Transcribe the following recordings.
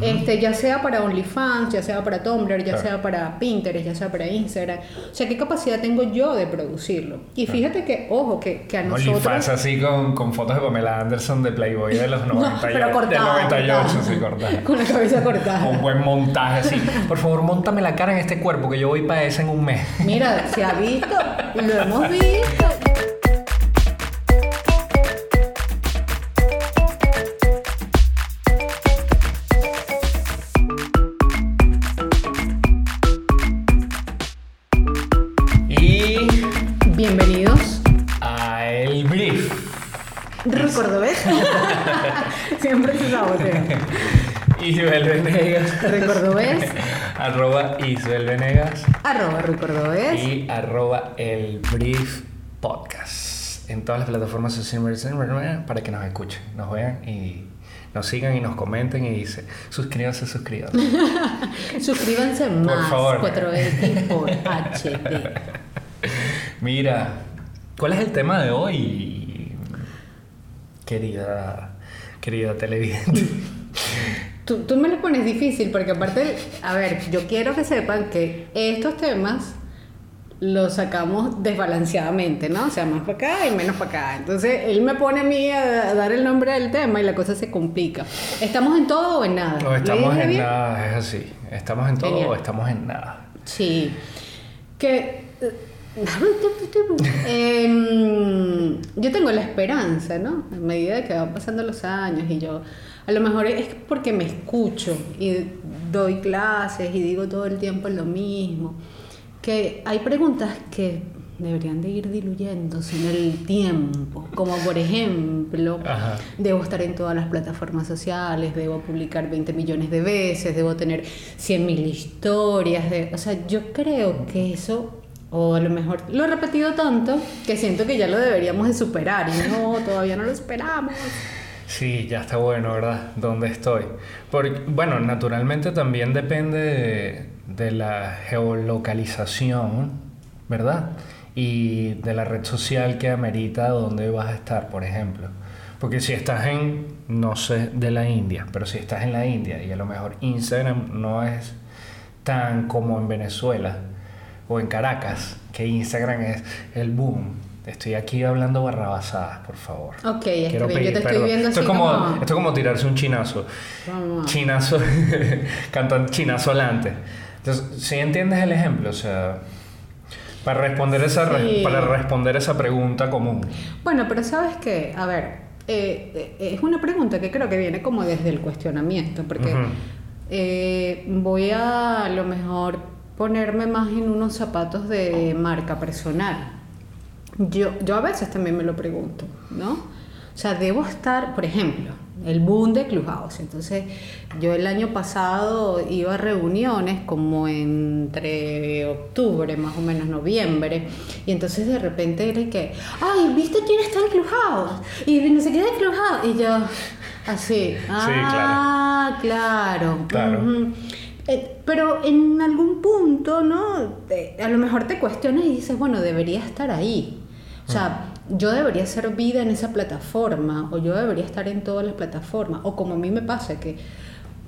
este, ya sea para OnlyFans, ya sea para Tumblr, ya sea para Pinterest, ya sea para Instagram. O sea, ¿qué capacidad tengo yo de producirlo? Y fíjate que, ojo, que, que a nosotros... OnlyFans así con, con, fotos de Pamela Anderson de Playboy de los 90 pero cortada, 98, sí, cortada. Con la cabeza cortada. Un buen montaje así. Por favor, montame la cara en este cuerpo que yo voy para ese en un mes. Mira, se ha visto, lo hemos visto. Isabel Venegas. ¿Recordobés? arroba Isabel Venegas. Arroba Recordobés. Y arroba el Brief Podcast. En todas las plataformas para que nos escuchen, nos vean y nos sigan y nos comenten y dice suscríbanse, suscríbanse. Suscríbanse más. Por favor. 4X por HD. Mira, ¿cuál es el tema de hoy? querida, querida televidente. Tú, tú, me lo pones difícil porque aparte, a ver, yo quiero que sepan que estos temas los sacamos desbalanceadamente, ¿no? O sea, más para acá y menos para acá. Entonces, él me pone a mí a, dar el nombre del tema y la cosa se complica. ¿Estamos en todo o en nada? No, estamos en nada, es así. ¿Estamos en todo o estamos en nada? Sí. Que Em, yo tengo la esperanza, ¿no? A medida que van pasando los años y yo, a lo mejor es porque me escucho y doy clases y digo todo el tiempo lo mismo, que hay preguntas que deberían de ir diluyéndose en el tiempo, como por ejemplo, debo estar en todas las plataformas sociales, debo publicar 20 millones de veces, debo tener 100 mil historias, de, o sea, yo creo que eso o a lo mejor lo he repetido tanto que siento que ya lo deberíamos de superar y no, todavía no lo esperamos. Sí, ya está bueno, ¿verdad? ¿Dónde estoy? Porque, bueno, naturalmente también depende de, la geolocalización, ¿verdad? Y de la red social que amerita dónde vas a estar, por ejemplo. Porque si estás en, no sé, de la India, pero si estás en la India y a lo mejor Instagram no es tan como en Venezuela, o en Caracas, que Instagram es el boom. Estoy aquí hablando barrabasadas, por favor. Ok, Quiero yo te estoy viendo esto así es como, Esto es como tirarse un chinazo. Chinazo, cantando chinazo adelante. Entonces, si entiendes el ejemplo, o sea, para responder esa, para responder esa pregunta común. Bueno, pero sabes que, a ver, eh, eh, es una pregunta que creo que viene como desde el cuestionamiento, porque eh, voy a, a lo mejor ponerme más en unos zapatos de marca personal. Yo, yo a veces también me lo pregunto, ¿no? O sea, debo estar, por ejemplo, el boom de Clubhouse. Entonces, yo el año pasado iba a reuniones como entre octubre, más o menos noviembre, y entonces de repente era que, ay, ¿viste quién está en Clubhouse? Y no sé qué de Clubhouse. Y yo, así, ah, claro. Claro. Eh, pero en algún punto, ¿no? a lo mejor te cuestionas y dices, bueno, debería estar ahí. O sea, yo debería ser vida en esa plataforma, o yo debería estar en todas las plataformas, o como a mí me pasa, que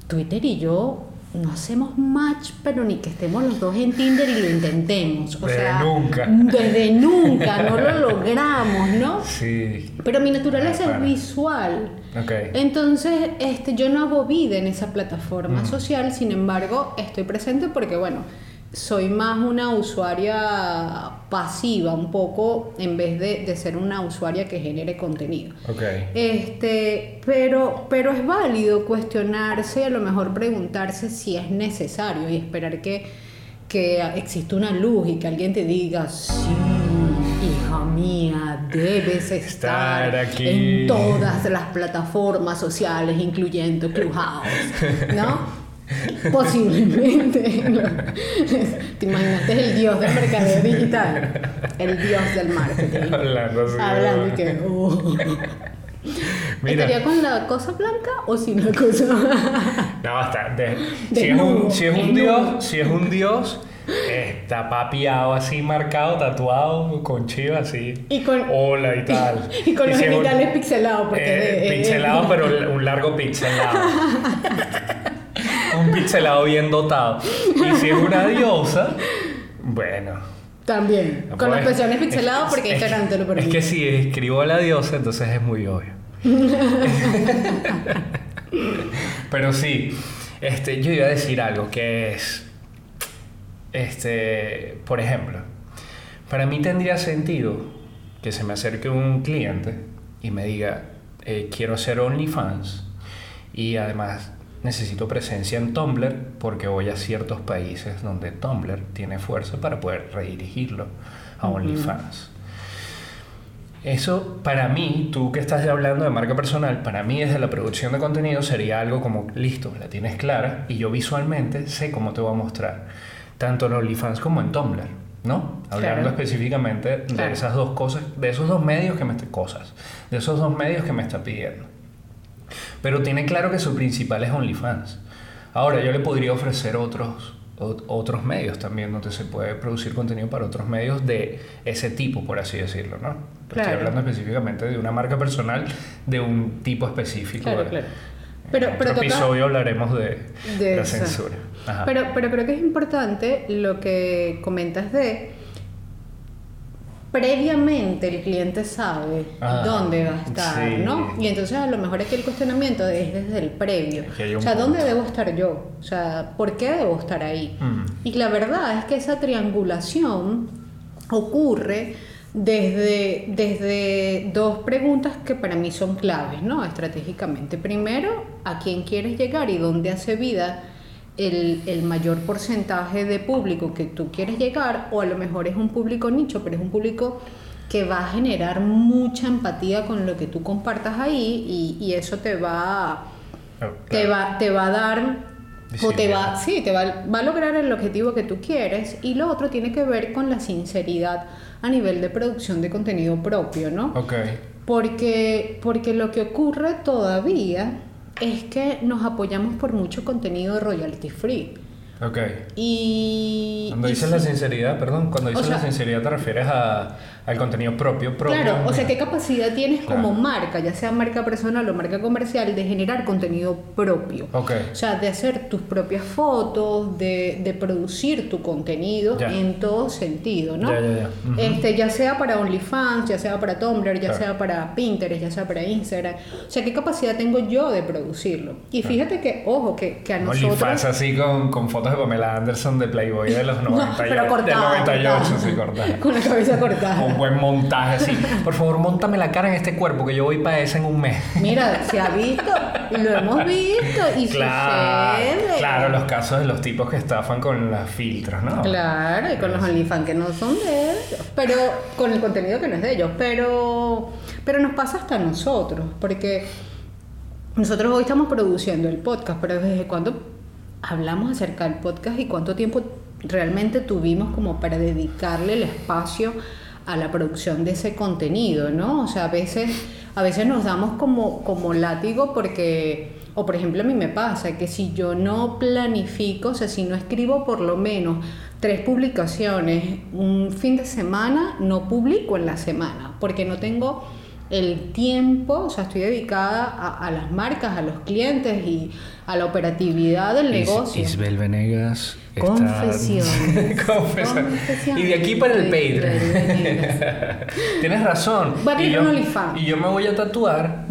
Twitter y yo no hacemos match, pero ni que estemos los dos en Tinder y lo intentemos. O desde nunca. Desde nunca, no lo logramos, ¿no? Sí. Pero mi naturaleza es visual. Okay. Entonces, este, yo no hago vida en esa plataforma mm. social, sin embargo, estoy presente porque, bueno, soy más una usuaria pasiva un poco en vez de, ser una usuaria que genere contenido. Okay. Este, pero, pero es válido cuestionarse, a lo mejor preguntarse si es necesario y esperar que, que exista una luz y que alguien te diga, sí, hija mía, debes estar, aquí. en todas las plataformas sociales, incluyendo Clubhouse, ¿no? Posiblemente. ¿Te imaginaste el dios del mercadeo digital? El dios del marketing. Hablando, Hablando y que. Uh. ¿Estaría con la cosa blanca o sin la cosa? no, basta. si, es un, si es un dios, si es un dios. Está papiado así, marcado, tatuado, con chiva así. Y con. Hola y tal. y con los genitales pixelados. Porque eh, pixelado, pero un largo pixelado. un pixelado bien dotado. Y si es una diosa, bueno. También. Con los Pues, pezones pixelados porque es- Instagram te lo Es permite. que si escribo a la diosa, entonces es muy obvio. Pero sí, este, yo iba a decir algo que es, este, por ejemplo, para mí tendría sentido que se me acerque un cliente y me diga, eh, quiero hacer OnlyFans y además necesito presencia en Tumblr porque voy a ciertos países donde Tumblr tiene fuerza para poder redirigirlo a OnlyFans. Eso para mí, tú que estás hablando de marca personal, para mí desde la producción de contenido sería algo como, listo, la tienes clara y yo visualmente sé cómo te voy a mostrar, tanto en OnlyFans como en Tumblr, ¿no? Hablando Claro. específicamente de Claro. esas dos cosas, de esos dos medios que me cosas, de esos dos medios que me está pidiendo. Pero tiene claro que su principal es OnlyFans. Ahora, yo le podría ofrecer otros, ot- otros medios también, donde se puede producir contenido para otros medios de ese tipo, por así decirlo, ¿no? Estoy hablando específicamente de una marca personal de un tipo específico. Claro, de- claro. Pero, en pero otro toca- episodio hablaremos de, de la esa. censura. Ajá. Pero, pero creo que es importante lo que comentas de previamente el cliente sabe Ah, dónde va a estar, sí. ¿no? Y entonces a lo mejor aquí el cuestionamiento es desde el previo. O sea, punto. ¿dónde debo estar yo? O sea, ¿por qué debo estar ahí? Mm. Y la verdad es que esa triangulación ocurre desde, desde dos preguntas que para mí son claves, ¿no? Estratégicamente. Primero, ¿a quién quieres llegar y dónde hace vida el, el mayor porcentaje de público que tú quieres llegar? O a lo mejor es un público nicho, pero es un público que va a generar mucha empatía con lo que tú compartas ahí y, y eso te va te va, te va a dar o te va, sí, te va, va a lograr el objetivo que tú quieres y lo otro tiene que ver con la sinceridad a nivel de producción de contenido propio, ¿no? Ok. Porque, porque lo que ocurre todavía es que nos apoyamos por mucho contenido royalty free. Ok. Y. Cuando y dices sí. la sinceridad, perdón, cuando dices sea- la sinceridad te refieres a, al contenido propio, propio. Claro, o sea, ¿qué capacidad tienes como marca, ya sea marca personal o marca comercial, de generar contenido propio? Ok. O sea, de hacer tus propias fotos, de, de producir tu contenido Ya. en todo sentido, ¿no? Ya, este, ya sea para OnlyFans, ya sea para Tumblr, ya Claro. sea para Pinterest, ya sea para Instagram. O sea, ¿qué capacidad tengo yo de producirlo? Y fíjate que, ojo, que, que a nosotros... OnlyFans así con, con fotos de Pamela Anderson de Playboy de los 98. pero del cortada, 98, cortada. sí, cortada. Con la cabeza cortada. Un buen montaje así. Por favor, montame la cara en este cuerpo que yo voy para esa en un mes. Mira, se ha visto, lo hemos visto y Claro, sucede. claro, los casos de los tipos que estafan con las filtros, ¿no? Claro, y con los OnlyFans que no son de ellos, pero con el contenido que no es de ellos, pero, pero nos pasa hasta a nosotros, porque nosotros hoy estamos produciendo el podcast, pero desde cuándo hablamos acerca del podcast y cuánto tiempo realmente tuvimos como para dedicarle el espacio a la producción de ese contenido, ¿no? O sea, a veces, a veces nos damos como, como látigo porque, o por ejemplo a mí me pasa que si yo no planifico, o sea, si no escribo por lo menos tres publicaciones un fin de semana, no publico en la semana, porque no tengo el tiempo, o sea, estoy dedicada a, a las marcas, a los clientes y a la operatividad del Is- negocio. Isabel Venegas. Confesiones. Confesiones. Y de aquí para el Patreon. Tienes razón. Va a y, yo, y yo me voy a tatuar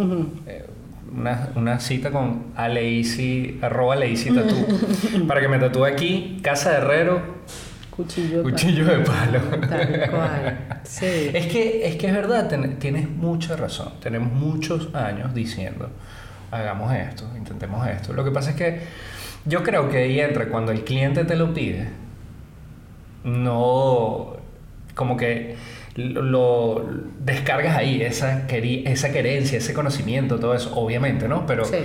eh, una, una cita con Aleisi, arroba Aleisi Tatú. para que me tatúe aquí, Casa de Herrero, Cuchillo. de cuchillo de palo. Tal cual. Sí. Es que, es que es verdad, ten- tienes mucha razón. Tenemos muchos años diciendo, hagamos esto, intentemos esto. Lo que pasa es que yo creo que ahí entra cuando el cliente te lo pide, no, como que lo, lo descargas ahí, esa, esa querencia, ese conocimiento, todo eso, obviamente, ¿no? Pero Sí.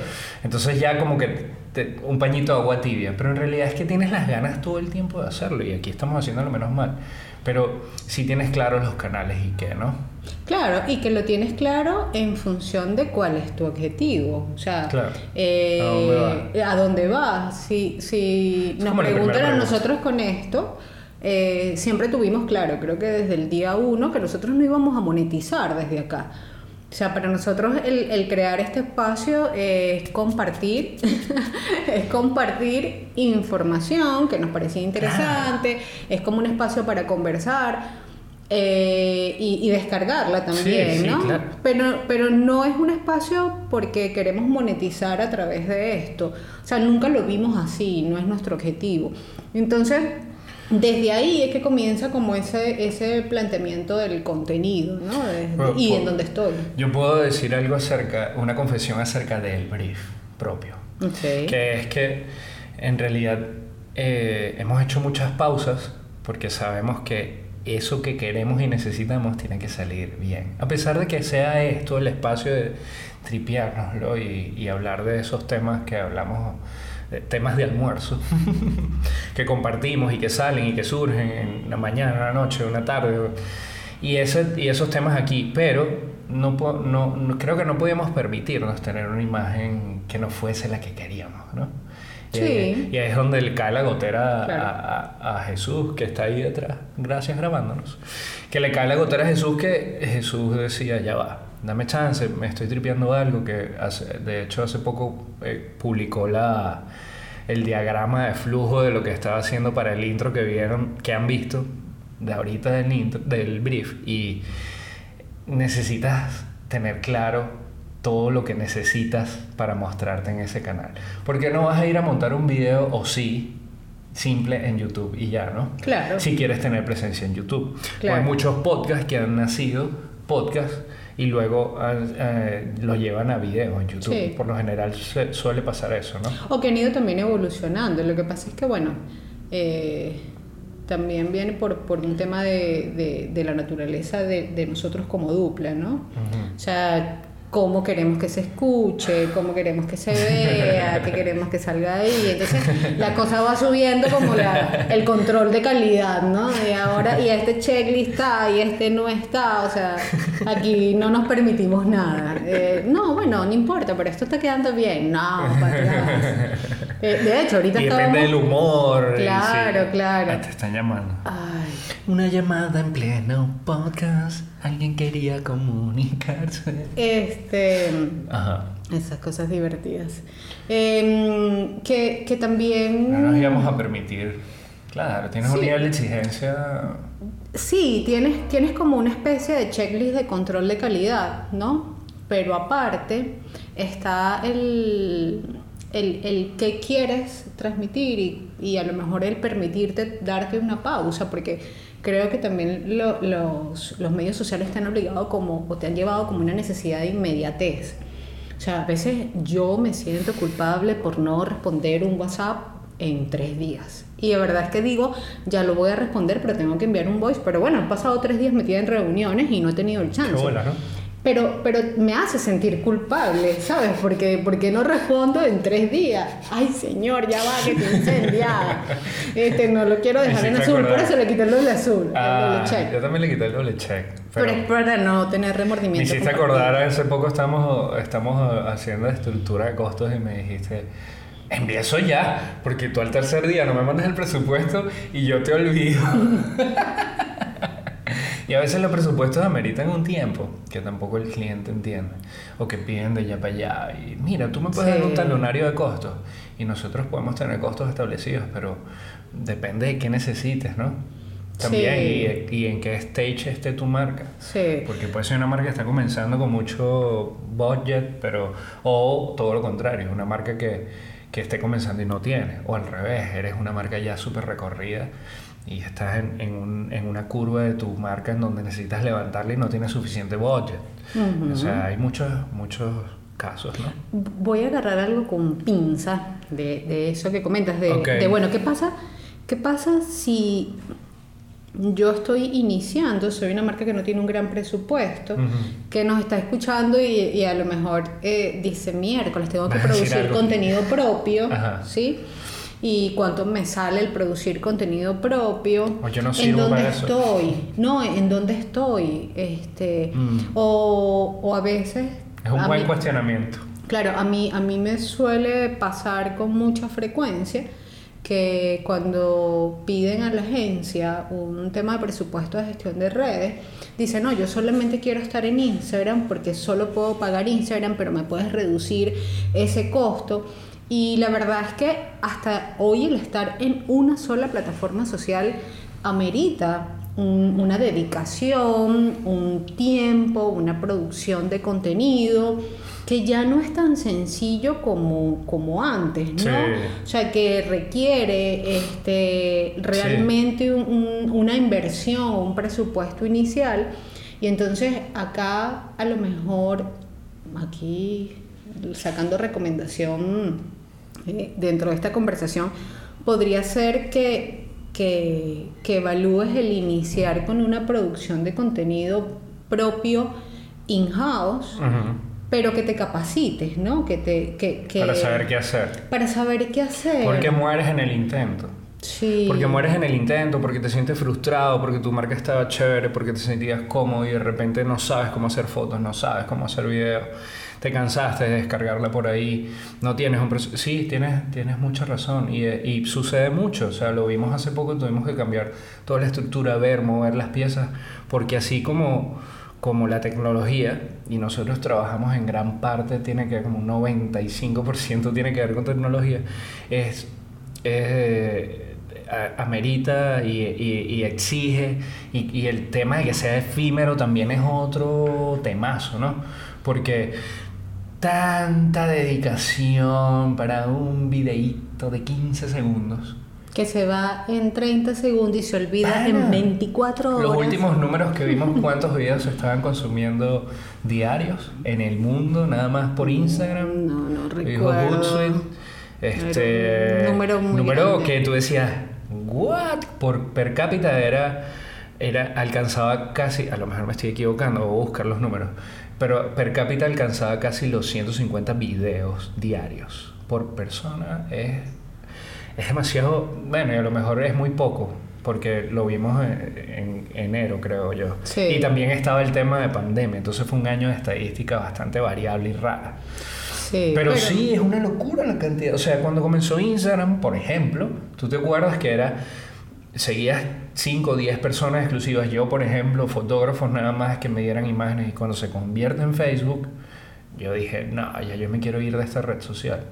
entonces ya como que te- un pañito de agua tibia, pero en realidad es que tienes las ganas todo el tiempo de hacerlo y aquí estamos haciéndolo menos mal. Pero si tienes claros los canales y qué, ¿no? Claro, y que lo tienes claro en función de cuál es tu objetivo. O sea, Claro. eh, ¿A dónde ¿a dónde vas? Si, si nos preguntan a nosotros con esto, eh, siempre tuvimos claro, creo que desde el día uno, que nosotros no íbamos a monetizar desde acá. O sea, para nosotros el, el crear este espacio es compartir, es compartir información que nos parecía interesante, es como un espacio para conversar. eh, y, y descargarla también, Sí, sí, ¿no? claro. Pero, pero no es un espacio porque queremos monetizar a través de esto. O sea, nunca lo vimos así, no es nuestro objetivo. Entonces, desde ahí es que comienza como ese, ese planteamiento del contenido, ¿no? Desde- Pero, y en dónde estoy. Yo puedo decir algo acerca, una confesión acerca del brief propio. Ok. Que es que en realidad eh, hemos hecho muchas pausas porque sabemos que eso que queremos y necesitamos tiene que salir bien. A pesar de que sea esto el espacio de tripeárnoslo y, y hablar de esos temas que hablamos, temas de almuerzo, que compartimos y que salen y que surgen en la mañana, en la noche, en la tarde. Y, ese, y esos temas aquí, pero no, no, no- creo que no podíamos permitirnos tener una imagen que no fuese la que queríamos, ¿no? Sí. Eh, y ahí es donde le cae la gotera a- Claro. a, a Jesús, que está ahí detrás, gracias grabándonos, que le cae la gotera a Jesús que Jesús decía, ya va, dame chance, me estoy tripeando algo, que hace- de hecho hace poco eh, publicó la, el diagrama de flujo de lo que estaba haciendo para el intro que vieron, que han visto de ahorita del, intro, del brief y necesitas tener claro todo lo que necesitas para mostrarte en ese canal. Porque no vas a ir a montar un video o sí simple en YouTube y ya, ¿no? Claro. Si quieres tener presencia en YouTube. Claro. hay muchos podcasts que han nacido podcasts y luego han, eh, lo llevan a video en YouTube. Sí. Por lo general se- suele pasar eso, ¿no? O que han ido también evolucionando. Lo que pasa es que, bueno, eh, también viene por, por un tema de, de- de la naturaleza de, de nosotros como dupla, ¿no? O sea, cómo queremos que se escuche, cómo queremos que se vea, qué queremos que salga ahí. Entonces, la cosa va subiendo como la, el control de calidad, ¿no? Y ahora, y este checklist está, y este no está. O sea, aquí no nos permitimos nada. Eh, no, bueno, no importa, pero esto está quedando bien. No, para atrás. Eh, de hecho, ahorita Y depende del humor. Claro, claro. Ah, te están llamando. Ay. Una llamada en pleno podcast. Alguien quería comunicarse. Este. Ajá. Esas cosas divertidas. Em, que, que también. No nos íbamos a permitir. Claro, tienes un nivel de exigencia. Sí, tienes, tienes como una especie de checklist de control de calidad, ¿no? Pero aparte está el, el, el que quieres transmitir y, y a lo mejor el permitirte darte una pausa, porque creo que también lo- los, los medios sociales te han obligado como, o te han llevado como una necesidad de inmediatez. O sea, a veces yo me siento culpable por no responder un WhatsApp en tres días. Y de verdad es que digo, ya lo voy a responder, pero tengo que enviar un voice. Pero bueno, he pasado tres días metida en reuniones y no he tenido el chance. Qué bola, ¿no? Pero, pero me hace sentir culpable, ¿sabes? Porque, porque no respondo en tres días. Ay, señor, ya va, que te incendiada. Este, no lo quiero Me dejar en hiciste azul, por eso le quité el doble azul, el Ah, doble check. yo también le quité el doble check. Pero, Pero es para no tener me remordimiento. hiciste compartido. acordar, hace poco estamos, estamos haciendo estructura de costos y me dijiste, eso ya, porque tú al tercer día no me mandas el presupuesto y yo te olvido. y a veces los presupuestos ameritan un tiempo que tampoco el cliente entiende o que piden de allá para allá. Y mira, tú me puedes dar un Sí. talonario de costos y nosotros podemos tener costos establecidos, pero depende de qué necesites, ¿no? También Sí. y, y en qué stage esté tu marca. Sí. Porque puede ser una marca que está comenzando con mucho budget, pero o todo lo contrario, una marca que, que esté comenzando y no tiene, o al revés, eres una marca ya súper recorrida y estás en, en, un- en una curva de tu marca en donde necesitas levantarla y no tienes suficiente budget. O sea, hay muchos, muchos casos, ¿no? Voy a agarrar algo con pinza de, de eso que comentas, de, bueno, ¿qué pasa? ¿Qué pasa si yo estoy iniciando, soy una marca que no tiene un gran presupuesto, que nos está escuchando y, y a lo mejor eh, dice miércoles, tengo que producir contenido propio, Ajá. ¿sí? ¿Y cuánto me sale el producir contenido propio? O yo no ¿En sirvo dónde para eso. estoy? No, ¿en dónde estoy? Este, Mm. o, o a veces... Es un buen mí- cuestionamiento. Claro, a mí, a mí me suele pasar con mucha frecuencia que cuando piden a la agencia un tema de presupuesto de gestión de redes, dicen, no, yo solamente quiero estar en Instagram porque solo puedo pagar Instagram, pero me puedes reducir ese costo. Y la verdad es que hasta hoy el estar en una sola plataforma social amerita una dedicación, un tiempo, una producción de contenido que ya no es tan sencillo como, como antes, ¿no? O sea, que requiere este, realmente una inversión, un presupuesto inicial. Y entonces acá a lo mejor, aquí sacando recomendación eh, dentro de esta conversación, podría ser que, que, evalúes el iniciar con una producción de contenido propio in-house pero que te capacites, ¿no? Que te, que, Para saber qué hacer. Para saber qué hacer. Porque mueres en el intento. Sí. Porque mueres en el intento, porque te sientes frustrado, porque tu marca estaba chévere, porque te sentías cómodo y de repente no sabes cómo hacer fotos, no sabes cómo hacer videos, te cansaste de descargarla por ahí, no tienes un Sí, tienes, tienes mucha razón y, y sucede mucho, o sea, lo vimos hace poco, tuvimos que cambiar toda la estructura, ver, mover las piezas, porque así como como la tecnología, y nosotros trabajamos en gran parte, tiene que ver como un 95% tiene que ver con tecnología, es, eh, amerita y, y, exige, y, y, el tema de que sea efímero también es otro temazo, ¿no? Porque tanta dedicación para un videíto de 15 segundos que se va en 30 segundos y se olvida en 24 horas. Los últimos números que vimos, cuántos videos se estaban consumiendo diarios en el mundo, nada más por Instagram. No, no recuerdo. Este número, muy número que tú decías, ¿what? Por per cápita era, era alcanzaba casi, a lo mejor me estoy equivocando, voy a buscar los números, pero per cápita alcanzaba casi los 150 videos diarios por persona. Es es demasiado, bueno, y a lo mejor es muy poco, porque lo vimos en, enero, creo yo. Y también estaba el tema de pandemia, entonces fue un año de estadística bastante variable y rara. Sí, pero, sí, es una locura la cantidad. O sea, cuando comenzó Instagram, por ejemplo, tú te acuerdas que era, seguías 5 o 10 personas exclusivas. Yo, por ejemplo, fotógrafos nada más que me dieran imágenes y cuando se convierte en Facebook, yo dije, no, ya yo me quiero ir de esta red social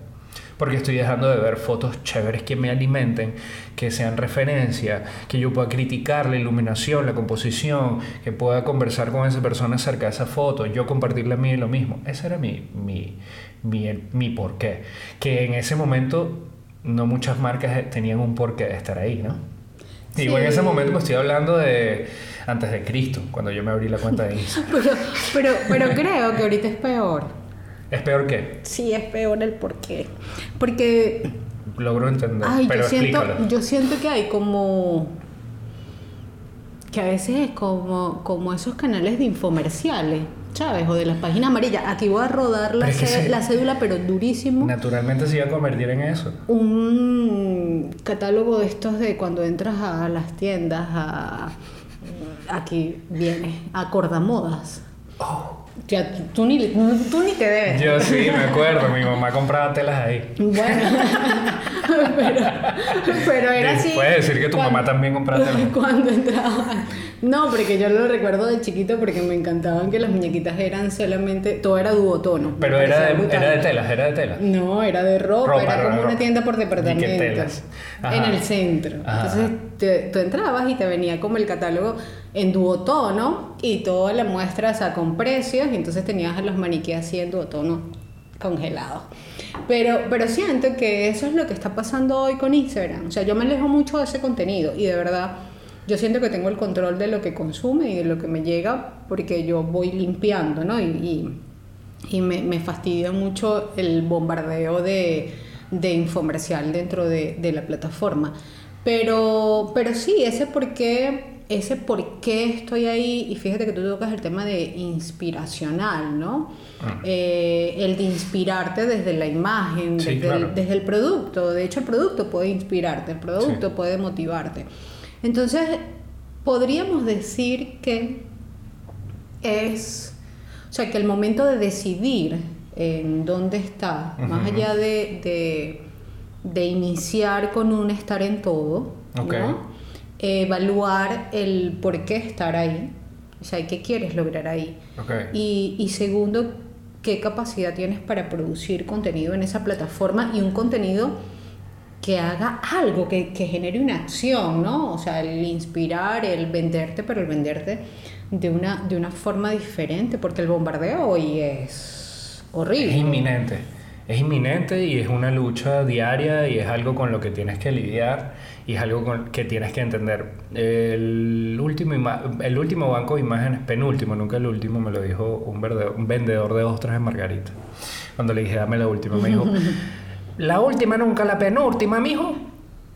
porque estoy dejando de ver fotos chéveres que me alimenten, que sean referencia, que yo pueda criticar la iluminación, la composición, que pueda conversar con esa persona acerca de esa foto, yo compartirle a mí lo mismo. Ese era mi, mi, mi, mi porqué. Que en ese momento no muchas marcas tenían un porqué de estar ahí, ¿no? Y en ese momento me estoy hablando de antes de Cristo, cuando yo me abrí la cuenta de Instagram. pero, pero, pero creo que ahorita es peor. ¿Es peor qué? Sí, es peor el por qué. Porque... Logro entender, pero yo siento, yo siento que hay como... Que a veces es como, como esos canales de infomerciales, ¿sabes? O de las páginas amarillas. Aquí voy a rodar la, la cédula, pero durísimo. Naturalmente se iba a convertir en eso. Un catálogo de estos de cuando entras a las tiendas, a... Aquí viene, a Cordamodas. Oh. Ya, tú ni, tú ni te debes. Yo sí, me acuerdo. Mi mamá compraba telas ahí. Bueno, pero, pero era así. Puedes decir que tu mamá también compraba telas. Cuando entraba. No, porque yo lo recuerdo de chiquito porque me encantaban que las muñequitas eran solamente. Todo era duotono. Pero era de, era de telas, era de telas. No, era de ropa. era como una tienda por departamento. telas? En el centro. Entonces tú entrabas y te venía como el catálogo en duotono y toda la muestra, o sea, con precios, y entonces tenías a los maniquíes así en duotono congelados. Pero, pero siento que eso es lo que está pasando hoy con Instagram. O sea, yo me alejo mucho de ese contenido y de verdad yo siento que tengo el control de lo que consume y de lo que me llega porque yo voy limpiando, ¿no? Y, y, me, me, fastidia mucho el bombardeo de, de infomercial dentro de, de la plataforma. Pero, pero sí, ese por qué ese por qué estoy ahí, y fíjate que tú tocas el tema de inspiracional, ¿no? Ah. Eh, el de inspirarte desde la imagen, desde, el, producto. De hecho, el producto puede inspirarte, el producto puede motivarte. Entonces, podríamos decir que es, o sea, que el momento de decidir en dónde está, más allá de de iniciar con un estar en todo. ¿no? Evaluar el por qué estar ahí, o sea, qué quieres lograr ahí. Ok. Y, y segundo, qué capacidad tienes para producir contenido en esa plataforma y un contenido que haga algo, que, que genere una acción, ¿no? O sea, el inspirar, el venderte, pero el venderte de una, de una forma diferente, porque el bombardeo hoy es horrible. Es inminente. Es inminente y es una lucha diaria y es algo con lo que tienes que lidiar y es algo con que tienes que entender. El último, el último banco de imágenes, penúltimo, nunca el último, me lo dijo un, verde- un vendedor de ostras en Margarita. Cuando le dije, dame la última, me dijo, la última nunca, la penúltima, mijo.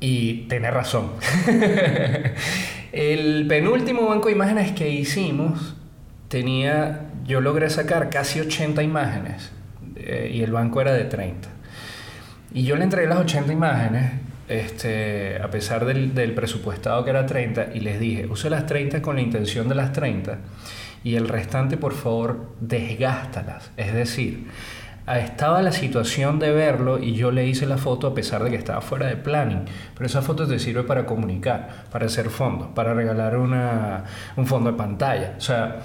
Y tiene razón. el penúltimo banco de imágenes que hicimos tenía, yo logré sacar casi 80 imágenes eh, y el banco era de 30. Y yo le entregué las 80 imágenes, este, a pesar del, presupuestado que era 30, y les dije, use las 30 con la intención de las 30 y el restante, por favor, desgástalas. Es decir, estaba la situación de verlo y yo le hice la foto a pesar de que estaba fuera de planning. Pero esa foto te sirve para comunicar, para hacer fondos, para regalar una, un fondo de pantalla. O sea,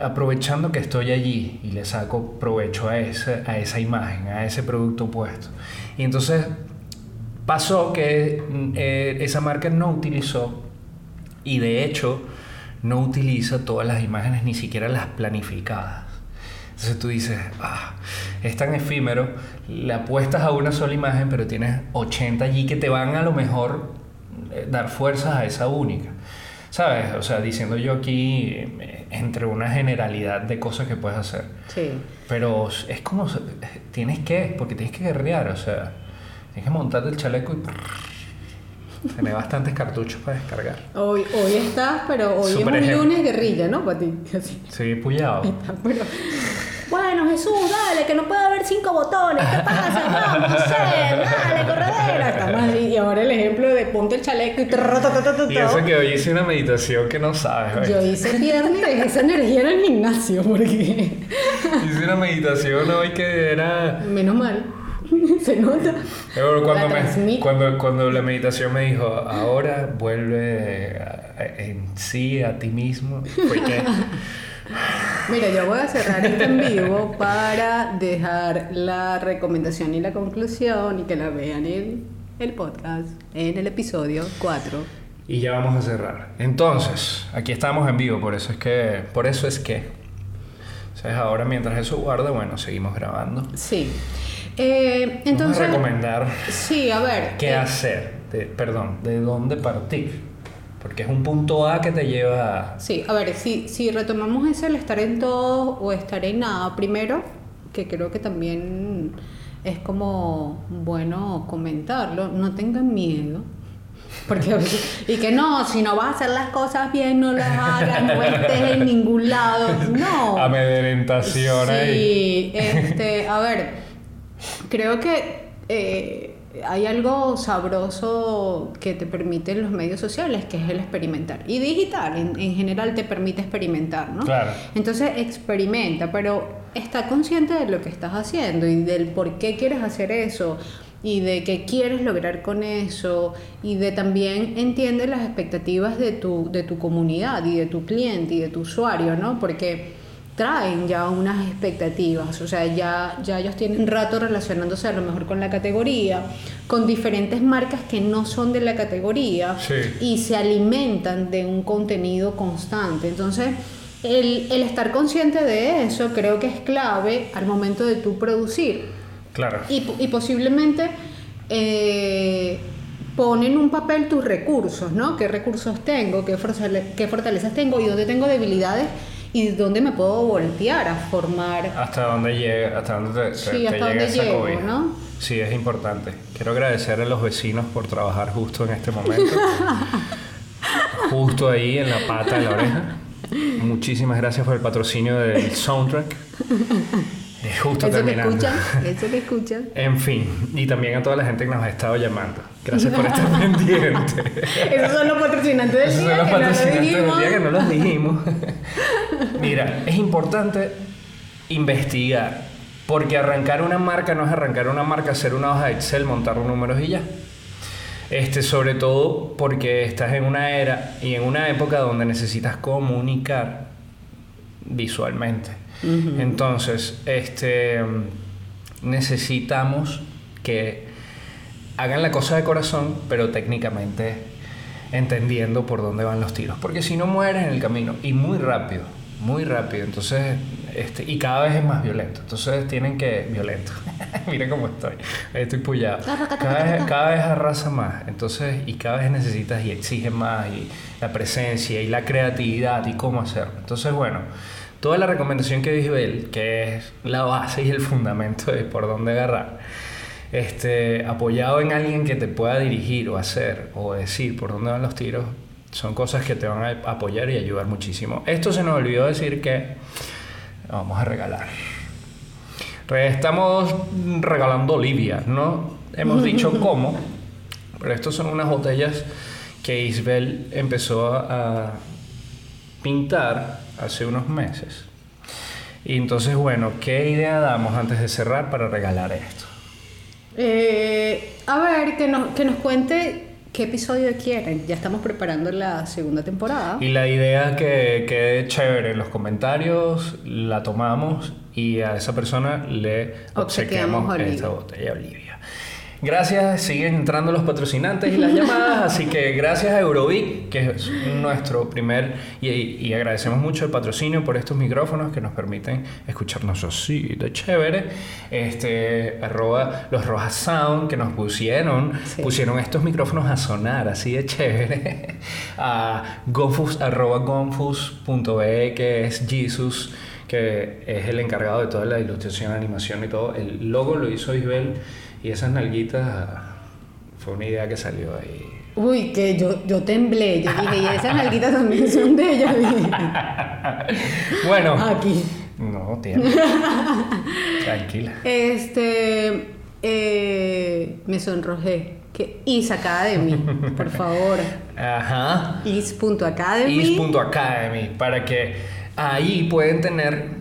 aprovechando que estoy allí y le saco provecho a esa, a esa imagen, a ese producto puesto. Y entonces pasó que mm, eh, esa marca no utilizó y de hecho no utiliza todas las imágenes, ni siquiera las planificadas. Entonces tú dices, ah, es tan efímero, le apuestas a una sola imagen, pero tienes 80 allí que te van a lo mejor eh, dar fuerzas a esa única. ¿Sabes? O sea, diciendo yo aquí eh, entre una generalidad de cosas que puedes hacer. Sí. Pero es como, tienes que, porque tienes que guerrear, o sea, tienes que montarte el chaleco y tener bastantes cartuchos para descargar. Hoy, hoy estás, pero hoy es un ejemplo. lunes guerrilla, ¿no? Para ti. Así. Sí, puyado. Está, pero- Bueno, Jesús, dale, que no puede haber cinco botones. ¿Qué pasa? Vamos, sé, dale, corredera. Estamos así. Y ahora el ejemplo de ponte el chaleco y... Y eso que hoy hice una meditación que no sabes, ¿ves? Yo hice dejé esa energía en el gimnasio, porque... Hice una meditación hoy que era... Menos mal. Se nota. Pero cuando, La me- cuando, cuando la meditación me dijo, ahora vuelve a- a- en sí a ti mismo, fue que... Mira, yo voy a cerrar este en vivo para dejar la recomendación y la conclusión y que la vean en el podcast, en el episodio 4. Y ya vamos a cerrar. Entonces, aquí estamos en vivo, por eso es que... Por eso es que... ¿Sabes? Ahora mientras eso guarda, bueno, seguimos grabando. Sí. Eh, entonces... Vamos a recomendar Sí, a ver. qué eh, hacer. De, perdón, de dónde partir. Porque es un punto A que te lleva a... Sí, a ver, si, si retomamos ese el estar en todo o estar en nada, primero, que creo que también es como bueno comentarlo, no tengan miedo. Porque y que no, si no vas a hacer las cosas bien, no las hagas, no estés en ningún lado. No. Amedrentación ahí. Sí, este, a ver, creo que eh, hay algo sabroso que te permiten los medios sociales, que es el experimentar. Y digital, en, en general, te permite experimentar, ¿no? Claro. Entonces, experimenta, pero está consciente de lo que estás haciendo y del por qué quieres hacer eso y de qué quieres lograr con eso y de también entiende las expectativas de tu, de tu comunidad y de tu cliente y de tu usuario, ¿no? Porque traen ya unas expectativas, o sea, ya, ya ellos tienen rato relacionándose a lo mejor con la categoría, con diferentes marcas que no son de la categoría Sí. y se alimentan de un contenido constante. Entonces, el, el estar consciente de eso creo que es clave al momento de tú producir. Claro. Y, y posiblemente eh, pon en un papel tus recursos, ¿no? ¿Qué recursos tengo? ¿Qué, qué fortalezas tengo? ¿Y dónde tengo debilidades? ¿Y dónde me puedo voltear a formar? Hasta dónde llega, hasta dónde te, Sí, te hasta llega dónde esa llego, cobija. ¿no? Sí, es importante. Quiero agradecer a los vecinos por trabajar justo en este momento. justo ahí en la pata de la oreja. Muchísimas gracias por el patrocinio del soundtrack. Eh, Justo Eso que terminando. escuchan, eso que escuchan. En fin, y también a toda la gente que nos ha estado llamando. Gracias por estar pendiente. Esos son los patrocinantes del Esos día son los que no lo patrocinantes del dijimos. día que no los dijimos. Mira, es importante investigar Porque arrancar una marca no es arrancar una marca, hacer una hoja de Excel, montar los números y ya. Este, sobre todo porque estás en una era y en una época donde necesitas comunicar visualmente. Entonces, este, necesitamos que hagan la cosa de corazón, pero técnicamente entendiendo por dónde van los tiros. Porque si no mueres en el camino y muy rápido, muy rápido. Entonces, este, y cada vez es más violento. Entonces tienen que. Violento. Mira cómo estoy. Estoy pullado. Cada vez, cada vez arrasa más. Entonces, y cada vez necesitas y exiges más. Y la presencia y la creatividad y cómo hacerlo. Entonces, bueno. Toda la recomendación que dijo él, que es la base y el fundamento de por dónde agarrar, este, apoyado en alguien que te pueda dirigir o hacer o decir por dónde van los tiros, son cosas que te van a apoyar y ayudar muchísimo. Esto se nos olvidó decir que vamos a regalar. Estamos regalando Olivia, ¿no? Hemos dicho cómo, pero estos son unas botellas que Isabel empezó a pintar hace unos meses. Y entonces, bueno, ¿qué idea damos antes de cerrar para regalar esto? Eh, a ver, que nos, que nos cuente ¿Qué episodio quieren? Ya estamos preparando la segunda temporada. Y la idea que quede chévere en los comentarios, la tomamos y a esa persona le obsequiamos esta botella Olivia. Gracias, siguen entrando los patrocinantes y las llamadas, así que gracias a Eurovic, que es nuestro primer, y, agradecemos mucho el patrocinio por estos micrófonos que nos permiten escucharnos así de chévere. Este, arroba los Rojas Sound que nos pusieron, pusieron estos micrófonos a sonar así de chévere. a gonfus, arroba gonfus.be, que es Jesus que es el encargado de toda la ilustración, animación y todo. El logo lo hizo Isabel y esas nalguitas fue una idea que salió ahí. Uy, que yo, yo temblé, yo dije, y esas nalguitas también son de ella. bueno. Aquí. No, tiene. Tranquila. Este, eh, me sonrojé. Que Is Academy, por favor. Ajá. Is.academy. Is.academy, para que ahí pueden tener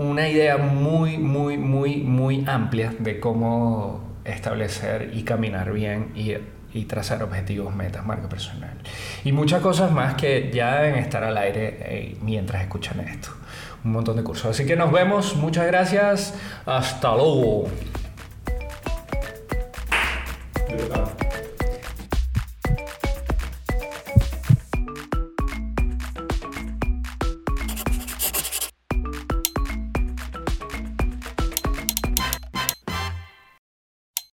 una idea muy, muy, muy, muy amplia de cómo establecer y caminar bien y, trazar objetivos, metas, marca personal. Y muchas cosas más que ya deben estar al aire eh, mientras escuchan esto. Un montón de cursos. Así que nos vemos. Muchas gracias. Hasta luego.